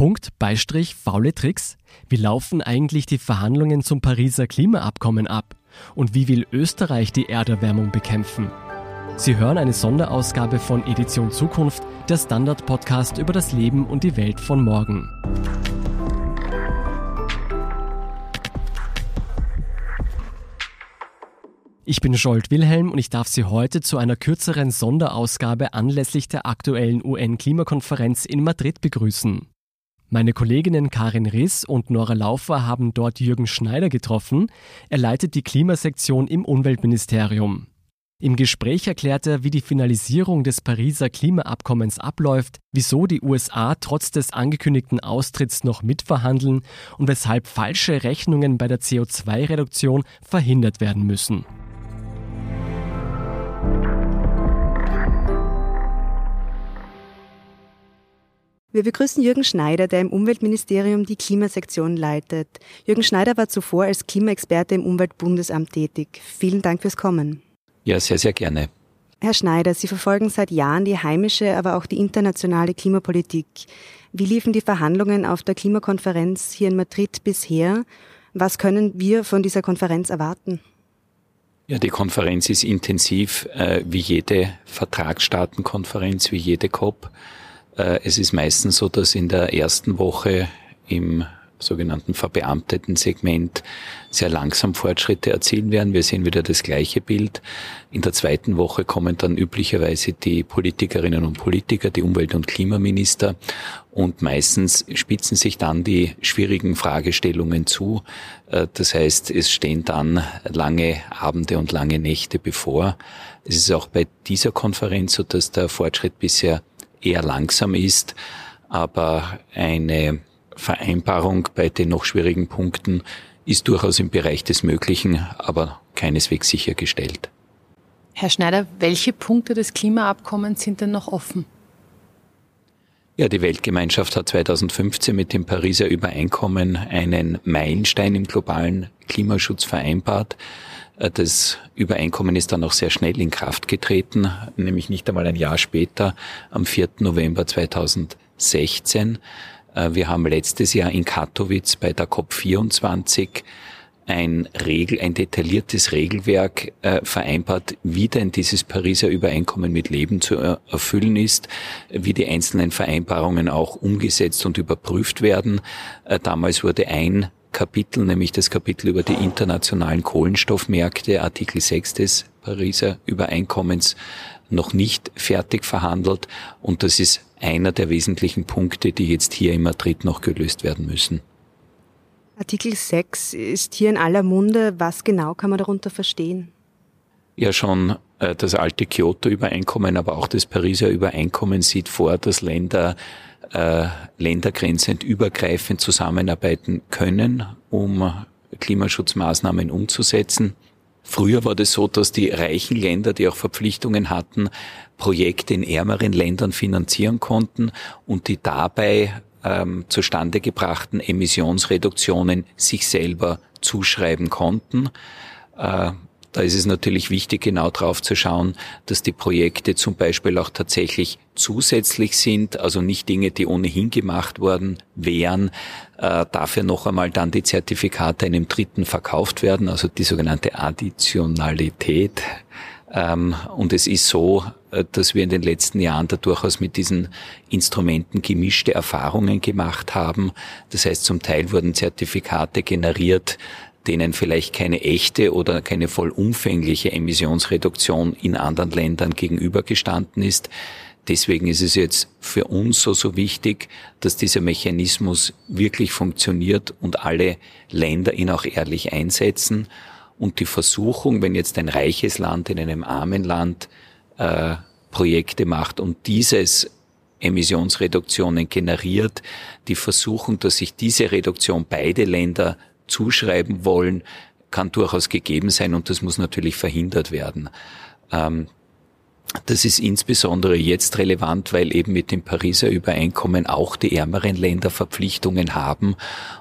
Punkt, Beistrich, faule Tricks? Wie laufen eigentlich die Verhandlungen zum Pariser Klimaabkommen ab? Und wie will Österreich die Erderwärmung bekämpfen? Sie hören eine Sonderausgabe von Edition Zukunft, der Standard-Podcast über das Leben und die Welt von morgen. Ich bin Scholt Wilhelm und ich darf Sie heute zu einer kürzeren Sonderausgabe anlässlich der aktuellen UN-Klimakonferenz in Madrid begrüßen. Meine Kolleginnen Karin Riss und Nora Laufer haben dort Jürgen Schneider getroffen. Er leitet die Klimasektion im Umweltministerium. Im Gespräch erklärt er, wie die Finalisierung des Pariser Klimaabkommens abläuft, wieso die USA trotz des angekündigten Austritts noch mitverhandeln und weshalb falsche Rechnungen bei der CO2-Reduktion verhindert werden müssen. Wir begrüßen Jürgen Schneider, der im Umweltministerium die Klimasektion leitet. Jürgen Schneider war zuvor als Klimaexperte im Umweltbundesamt tätig. Vielen Dank fürs Kommen. Ja, sehr, sehr gerne. Herr Schneider, Sie verfolgen seit Jahren die heimische, aber auch die internationale Klimapolitik. Wie liefen die Verhandlungen auf der Klimakonferenz hier in Madrid bisher? Was können wir von dieser Konferenz erwarten? Ja, die Konferenz ist intensiv, äh, wie jede Vertragsstaatenkonferenz, wie jede COP. Äh, es ist meistens so, dass in der ersten Woche im sogenannten verbeamteten Segment sehr langsam Fortschritte erzielen werden. Wir sehen wieder das gleiche Bild. In der zweiten Woche kommen dann üblicherweise die Politikerinnen und Politiker, die Umwelt- und Klimaminister und meistens spitzen sich dann die schwierigen Fragestellungen zu. Äh, das heißt, es stehen dann lange Abende und lange Nächte bevor. Es ist auch bei dieser Konferenz so, dass der Fortschritt bisher eher langsam ist, aber eine Vereinbarung bei den noch schwierigen Punkten ist durchaus im Bereich des Möglichen, aber keineswegs sichergestellt. Herr Schneider, welche Punkte des Klimaabkommens sind denn noch offen? Ja, die Weltgemeinschaft hat 2015 mit dem Pariser Übereinkommen einen Meilenstein im globalen Klimaschutz vereinbart. Äh, das Übereinkommen ist dann auch sehr schnell in Kraft getreten, nämlich nicht einmal ein Jahr später, am 4. November 2016. Äh, wir haben letztes Jahr in Katowice bei der COP24 ein Regel, ein detailliertes Regelwerk äh, vereinbart, wie denn dieses Pariser Übereinkommen mit Leben zu erfüllen ist, wie die einzelnen Vereinbarungen auch umgesetzt und überprüft werden. Äh, damals wurde ein Kapitel, nämlich das Kapitel über die internationalen Kohlenstoffmärkte, Artikel 6 des Pariser Übereinkommens, noch nicht fertig verhandelt. Und das ist einer der wesentlichen Punkte, die jetzt hier in Madrid noch gelöst werden müssen. Artikel 6 ist hier in aller Munde. Was genau kann man darunter verstehen? Ja, schon äh, das alte Kyoto-Übereinkommen, aber auch das Pariser Übereinkommen sieht vor, dass Länder äh, ländergrenzendübergreifend zusammenarbeiten können, um Klimaschutzmaßnahmen umzusetzen. Früher war das so, dass die reichen Länder, die auch Verpflichtungen hatten, Projekte in ärmeren Ländern finanzieren konnten und die dabei ähm, zustande gebrachten Emissionsreduktionen sich selber zuschreiben konnten. Äh, da ist es natürlich wichtig, genau drauf zu schauen, dass die Projekte zum Beispiel auch tatsächlich zusätzlich sind, also nicht Dinge, die ohnehin gemacht worden wären, äh, dafür noch einmal dann die Zertifikate einem Dritten verkauft werden, also die sogenannte Additionalität. Ähm, und es ist so, äh, dass wir in den letzten Jahren da durchaus mit diesen Instrumenten gemischte Erfahrungen gemacht haben. Das heißt, zum Teil wurden Zertifikate generiert, denen vielleicht keine echte oder keine vollumfängliche Emissionsreduktion in anderen Ländern gegenübergestanden ist. Deswegen ist es jetzt für uns so, so wichtig, dass dieser Mechanismus wirklich funktioniert und alle Länder ihn auch ehrlich einsetzen. Und die Versuchung, wenn jetzt ein reiches Land in einem armen Land äh, Projekte macht und dieses Emissionsreduktionen generiert, die Versuchung, dass sich diese Reduktion beide Länder zuschreiben wollen, kann durchaus gegeben sein und das muss natürlich verhindert werden. Ähm, Das ist insbesondere jetzt relevant, weil eben mit dem Pariser Übereinkommen auch die ärmeren Länder Verpflichtungen haben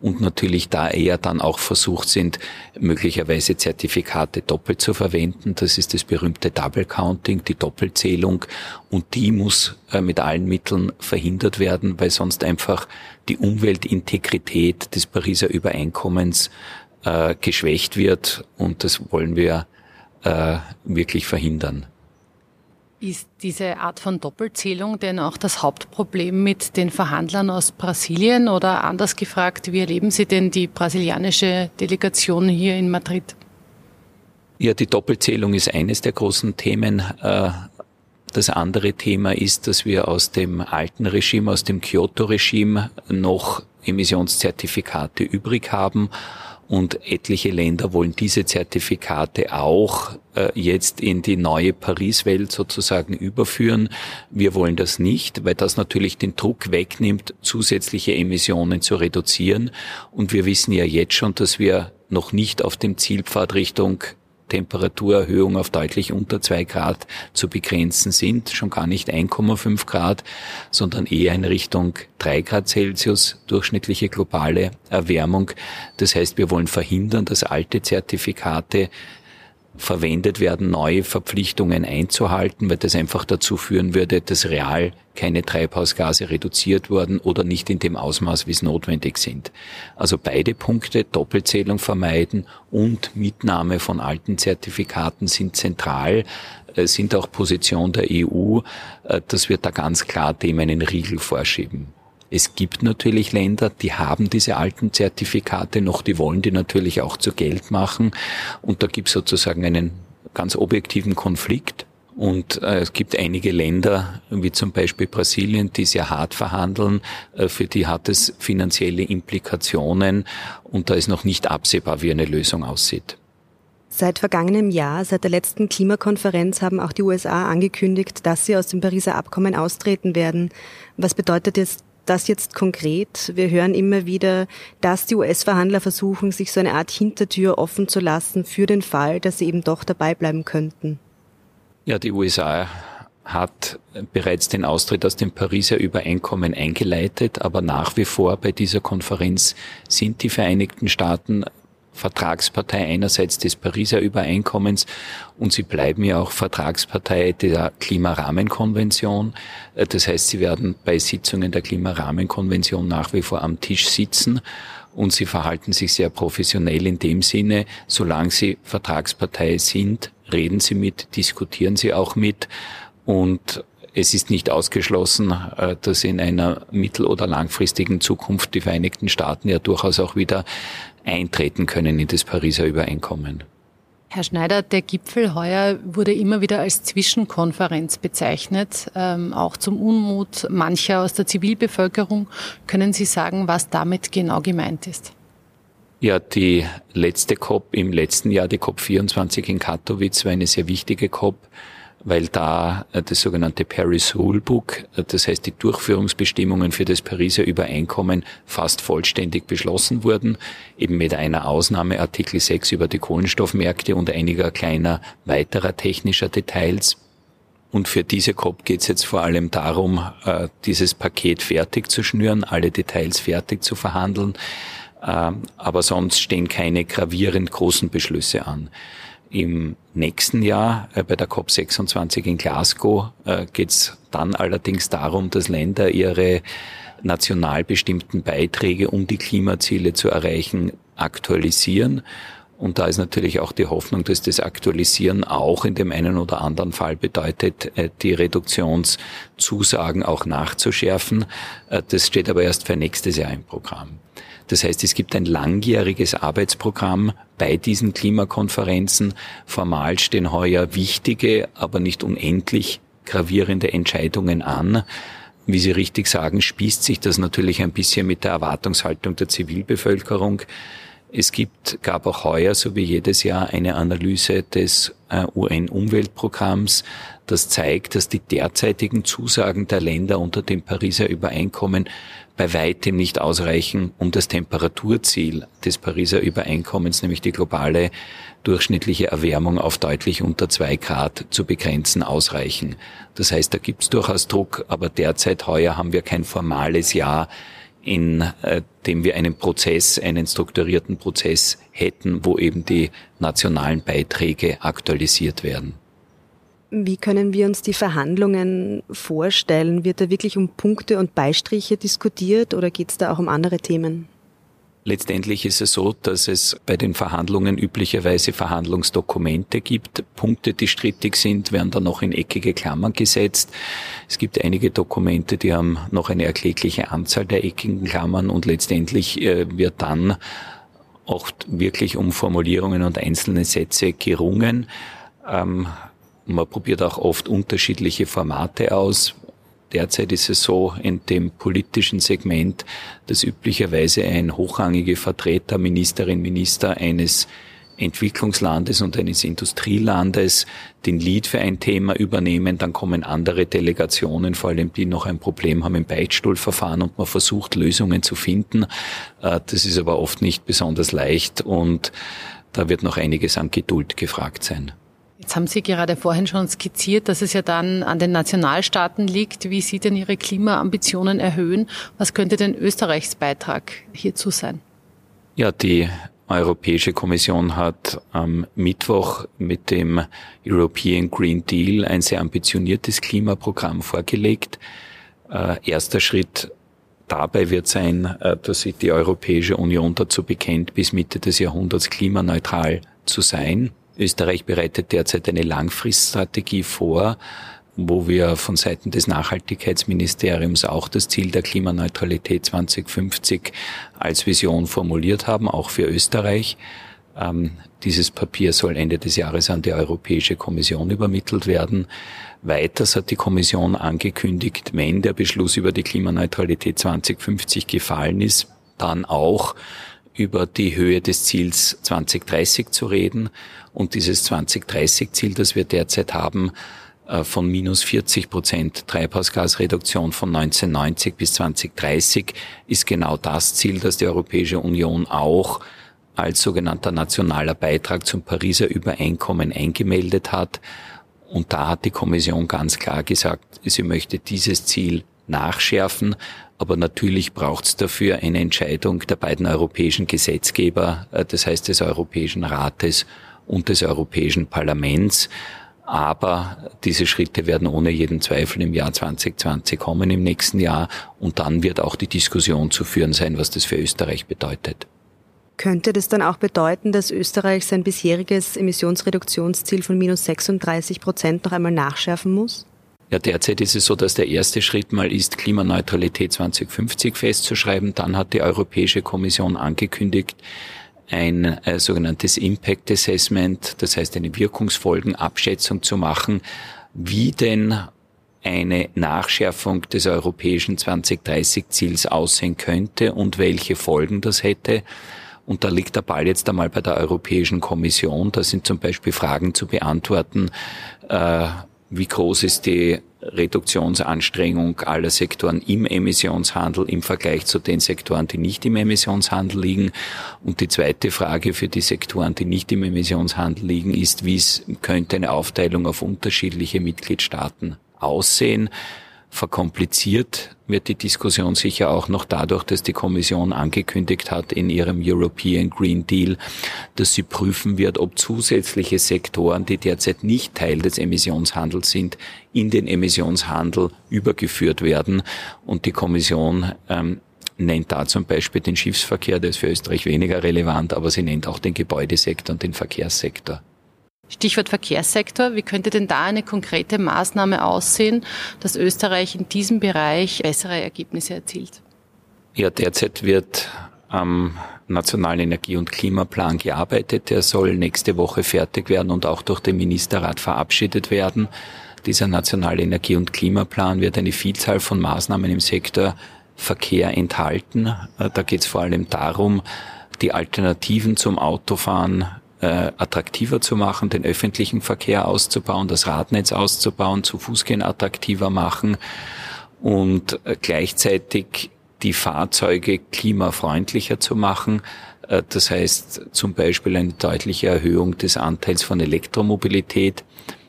und natürlich da eher dann auch versucht sind, möglicherweise Zertifikate doppelt zu verwenden. Das ist das berühmte Double Counting, die Doppelzählung und die muss äh, mit allen Mitteln verhindert werden, weil sonst einfach die Umweltintegrität des Pariser Übereinkommens äh, geschwächt wird und das wollen wir äh, wirklich verhindern. Ist diese Art von Doppelzählung denn auch das Hauptproblem mit den Verhandlern aus Brasilien oder anders gefragt, wie erleben Sie denn die brasilianische Delegation hier in Madrid? Ja, die Doppelzählung ist eines der großen Themen. Äh, das andere Thema ist, dass wir aus dem alten Regime, aus dem Kyoto-Regime noch Emissionszertifikate übrig haben und etliche Länder wollen diese Zertifikate auch äh, jetzt in die neue Paris-Welt sozusagen überführen. Wir wollen das nicht, weil das natürlich den Druck wegnimmt, zusätzliche Emissionen zu reduzieren. Und wir wissen ja jetzt schon, dass wir noch nicht auf dem Zielpfad Richtung Temperaturerhöhung auf deutlich unter zwei Grad zu begrenzen sind, schon gar nicht 1,5 Grad, sondern eher in Richtung drei Grad Celsius durchschnittliche globale Erwärmung. Das heißt, wir wollen verhindern, dass alte Zertifikate verwendet werden, neue Verpflichtungen einzuhalten, weil das einfach dazu führen würde, dass real keine Treibhausgase reduziert worden oder nicht in dem Ausmaß, wie es notwendig sind. Also beide Punkte, Doppelzählung vermeiden und Mitnahme von alten Zertifikaten sind zentral, äh, sind auch Position der EU, äh, dass wir da ganz klar dem einen Riegel vorschieben. Es gibt natürlich Länder, die haben diese alten Zertifikate noch, die wollen die natürlich auch zu Geld machen. Und da gibt es sozusagen einen ganz objektiven Konflikt. Und äh, es gibt einige Länder, wie zum Beispiel Brasilien, die sehr hart verhandeln. Äh, für die hat es finanzielle Implikationen und da ist noch nicht absehbar, wie eine Lösung aussieht. Seit vergangenem Jahr, seit der letzten Klimakonferenz, haben auch die USA angekündigt, dass sie aus dem Pariser Abkommen austreten werden. Was bedeutet jetzt das jetzt konkret? Wir hören immer wieder, dass die US-Verhandler versuchen, sich so eine Art Hintertür offen zu lassen für den Fall, dass sie eben doch dabei bleiben könnten. Ja, die USA hat bereits den Austritt aus dem Pariser Übereinkommen eingeleitet, aber nach wie vor bei dieser Konferenz sind die Vereinigten Staaten Vertragspartei einerseits des Pariser Übereinkommens und sie bleiben ja auch Vertragspartei der Klimarahmenkonvention. Äh, das heißt, sie werden bei Sitzungen der Klimarahmenkonvention nach wie vor am Tisch sitzen und sie verhalten sich sehr professionell in dem Sinne, solange sie Vertragspartei sind, reden sie mit, diskutieren sie auch mit und es ist nicht ausgeschlossen, äh, dass in einer mittel- oder langfristigen Zukunft die Vereinigten Staaten ja durchaus auch wieder eintreten können in das Pariser Übereinkommen. Herr Schneider, der Gipfel heuer wurde immer wieder als Zwischenkonferenz bezeichnet, ähm, auch zum Unmut mancher aus der Zivilbevölkerung. Können Sie sagen, was damit genau gemeint ist? Ja, die letzte COP im letzten Jahr, die COP 24 in Katowice, war eine sehr wichtige COP weil da äh, das sogenannte Paris Rulebook, äh, das heißt die Durchführungsbestimmungen für das Pariser Übereinkommen fast vollständig beschlossen wurden, eben mit einer Ausnahme Artikel 6 über die Kohlenstoffmärkte und einiger kleiner weiterer technischer Details. Und für diese COP geht es jetzt vor allem darum, äh, dieses Paket fertig zu schnüren, alle Details fertig zu verhandeln. Ähm, aber sonst stehen keine gravierend großen Beschlüsse an. Im nächsten Jahr äh, bei der COP26 in Glasgow äh, geht es dann allerdings darum, dass Länder ihre national bestimmten Beiträge, um die Klimaziele zu erreichen, aktualisieren. Und da ist natürlich auch die Hoffnung, dass das Aktualisieren auch in dem einen oder anderen Fall bedeutet, äh, die Reduktionszusagen auch nachzuschärfen. Äh, das steht aber erst für nächstes Jahr im Programm. Das heißt, es gibt ein langjähriges Arbeitsprogramm bei diesen Klimakonferenzen. Formal stehen heuer wichtige, aber nicht unendlich gravierende Entscheidungen an. Wie Sie richtig sagen, spießt sich das natürlich ein bisschen mit der Erwartungshaltung der Zivilbevölkerung. Es gibt, gab auch heuer, so wie jedes Jahr, eine Analyse des äh, UN-Umweltprogramms, das zeigt, dass die derzeitigen Zusagen der Länder unter dem Pariser Übereinkommen bei weitem nicht ausreichen, um das Temperaturziel des Pariser Übereinkommens, nämlich die globale durchschnittliche Erwärmung auf deutlich unter zwei Grad zu begrenzen, ausreichen. Das heißt, da gibt es durchaus Druck, aber derzeit heuer haben wir kein formales Jahr, in äh, dem wir einen Prozess, einen strukturierten Prozess hätten, wo eben die nationalen Beiträge aktualisiert werden. Wie können wir uns die Verhandlungen vorstellen? Wird da wirklich um Punkte und Beistriche diskutiert oder geht es da auch um andere Themen? Letztendlich ist es so, dass es bei den Verhandlungen üblicherweise Verhandlungsdokumente gibt. Punkte, die strittig sind, werden dann noch in eckige Klammern gesetzt. Es gibt einige Dokumente, die haben noch eine erklägliche Anzahl der eckigen Klammern und letztendlich äh, wird dann oft wirklich um Formulierungen und einzelne Sätze gerungen. Ähm, man probiert auch oft unterschiedliche Formate aus. Derzeit ist es so in dem politischen Segment, dass üblicherweise ein hochrangiger Vertreter, Ministerin, Minister eines Entwicklungslandes und eines Industrielandes den Lead für ein Thema übernehmen, dann kommen andere Delegationen, vor allem die noch ein Problem haben im Beichtstuhlverfahren und man versucht Lösungen zu finden. Äh, das ist aber oft nicht besonders leicht und da wird noch einiges an Geduld gefragt sein. Jetzt haben Sie gerade vorhin schon skizziert, dass es ja dann an den Nationalstaaten liegt, wie sie denn ihre Klimaambitionen erhöhen. Was könnte denn Österreichs Beitrag hierzu sein? Ja, die Europäische Kommission hat am Mittwoch mit dem European Green Deal ein sehr ambitioniertes Klimaprogramm vorgelegt. Äh, erster Schritt dabei wird sein, äh, dass sich die Europäische Union dazu bekennt, bis Mitte des Jahrhunderts klimaneutral zu sein. Österreich bereitet derzeit eine Langfriststrategie vor, wo wir von Seiten des Nachhaltigkeitsministeriums auch das Ziel der Klimaneutralität 2050 als Vision formuliert haben, auch für Österreich. Ähm, dieses Papier soll Ende des Jahres an die Europäische Kommission übermittelt werden. Weiters hat die Kommission angekündigt, wenn der Beschluss über die Klimaneutralität 2050 gefallen ist, dann auch über die Höhe des Ziels 2030 zu reden. Und dieses 2030-Ziel, das wir derzeit haben, äh, von minus 40 Prozent Treibhausgasreduktion von 1990 bis 2030 ist genau das Ziel, das die Europäische Union auch als sogenannter nationaler Beitrag zum Pariser Übereinkommen eingemeldet hat. Und da hat die Kommission ganz klar gesagt, sie möchte dieses Ziel nachschärfen. Aber natürlich braucht es dafür eine Entscheidung der beiden europäischen Gesetzgeber, äh, das heißt des Europäischen Rates und des Europäischen Parlaments. Aber diese Schritte werden ohne jeden Zweifel im Jahr 2020 kommen, im nächsten Jahr. Und dann wird auch die Diskussion zu führen sein, was das für Österreich bedeutet. Könnte das dann auch bedeuten, dass Österreich sein bisheriges Emissionsreduktionsziel von minus 36 Prozent noch einmal nachschärfen muss? Ja, derzeit ist es so, dass der erste Schritt mal ist, Klimaneutralität 2050 festzuschreiben. Dann hat die Europäische Kommission angekündigt, ein äh, sogenanntes Impact Assessment, das heißt eine Wirkungsfolgenabschätzung zu machen, wie denn eine Nachschärfung des europäischen 2030-Ziels aussehen könnte und welche Folgen das hätte. Und da liegt der Ball jetzt einmal bei der Europäischen Kommission. Da sind zum Beispiel Fragen zu beantworten, äh, wie groß ist die Reduktionsanstrengung aller Sektoren im Emissionshandel im Vergleich zu den Sektoren, die nicht im Emissionshandel liegen. Und die zweite Frage für die Sektoren, die nicht im Emissionshandel liegen, ist, wie könnte eine Aufteilung auf unterschiedliche Mitgliedstaaten aussehen. Verkompliziert wird die Diskussion sicher auch noch dadurch, dass die Kommission angekündigt hat in ihrem European Green Deal, dass sie prüfen wird, ob zusätzliche Sektoren, die derzeit nicht Teil des Emissionshandels sind, in den Emissionshandel übergeführt werden. Und die Kommission ähm, nennt da zum Beispiel den Schiffsverkehr, der ist für Österreich weniger relevant, aber sie nennt auch den Gebäudesektor und den Verkehrssektor. Stichwort Verkehrssektor. Wie könnte denn da eine konkrete Maßnahme aussehen, dass Österreich in diesem Bereich bessere Ergebnisse erzielt? Ja, derzeit wird am Nationalen Energie- und Klimaplan gearbeitet. Der soll nächste Woche fertig werden und auch durch den Ministerrat verabschiedet werden. Dieser Nationale Energie- und Klimaplan wird eine Vielzahl von Maßnahmen im Sektor Verkehr enthalten. Da geht es vor allem darum, die Alternativen zum Autofahren äh, attraktiver zu machen, den öffentlichen Verkehr auszubauen, das Radnetz auszubauen, zu Fußgehen attraktiver machen und äh, gleichzeitig die Fahrzeuge klimafreundlicher zu machen. Äh, das heißt zum Beispiel eine deutliche Erhöhung des Anteils von Elektromobilität.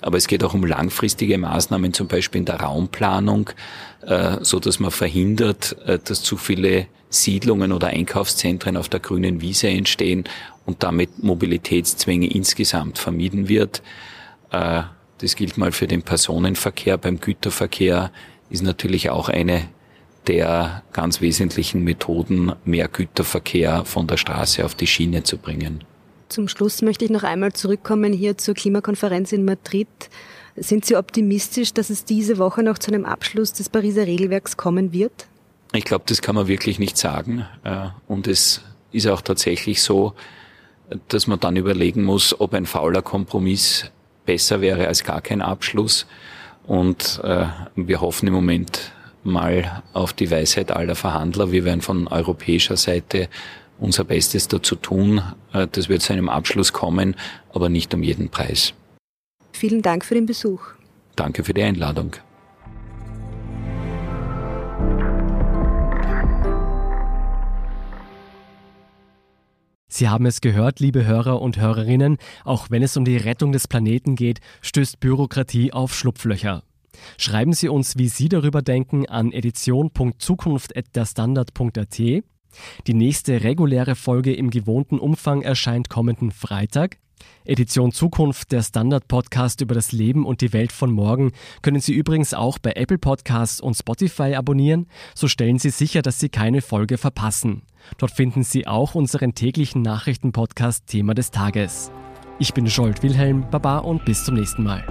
Aber es geht auch um langfristige Maßnahmen, zum Beispiel in der Raumplanung, äh, so dass man verhindert, dass zu viele Siedlungen oder Einkaufszentren auf der grünen Wiese entstehen und damit Mobilitätszwänge insgesamt vermieden wird. Das gilt mal für den Personenverkehr. Beim Güterverkehr ist natürlich auch eine der ganz wesentlichen Methoden, mehr Güterverkehr von der Straße auf die Schiene zu bringen. Zum Schluss möchte ich noch einmal zurückkommen hier zur Klimakonferenz in Madrid. Sind Sie optimistisch, dass es diese Woche noch zu einem Abschluss des Pariser Regelwerks kommen wird? Ich glaube, das kann man wirklich nicht sagen. Äh, und es ist auch tatsächlich so, dass man dann überlegen muss, ob ein fauler Kompromiss besser wäre als gar kein Abschluss. Und äh, wir hoffen im Moment mal auf die Weisheit aller Verhandler. Wir werden von europäischer Seite unser Bestes dazu tun. Äh, das wird zu einem Abschluss kommen, aber nicht um jeden Preis. Vielen Dank für den Besuch. Danke für die Einladung. Sie haben es gehört, liebe Hörer und Hörerinnen, auch wenn es um die Rettung des Planeten geht, stößt Bürokratie auf Schlupflöcher. Schreiben Sie uns, wie Sie darüber denken, an edition.zukunft.derstandard.at. Die nächste reguläre Folge im gewohnten Umfang erscheint kommenden Freitag. Edition Zukunft, der Standard-Podcast über das Leben und die Welt von morgen, können Sie übrigens auch bei Apple Podcasts und Spotify abonnieren. So stellen Sie sicher, dass Sie keine Folge verpassen. Dort finden Sie auch unseren täglichen Nachrichtenpodcast Thema des Tages. Ich bin Scholt Wilhelm, Baba und bis zum nächsten Mal.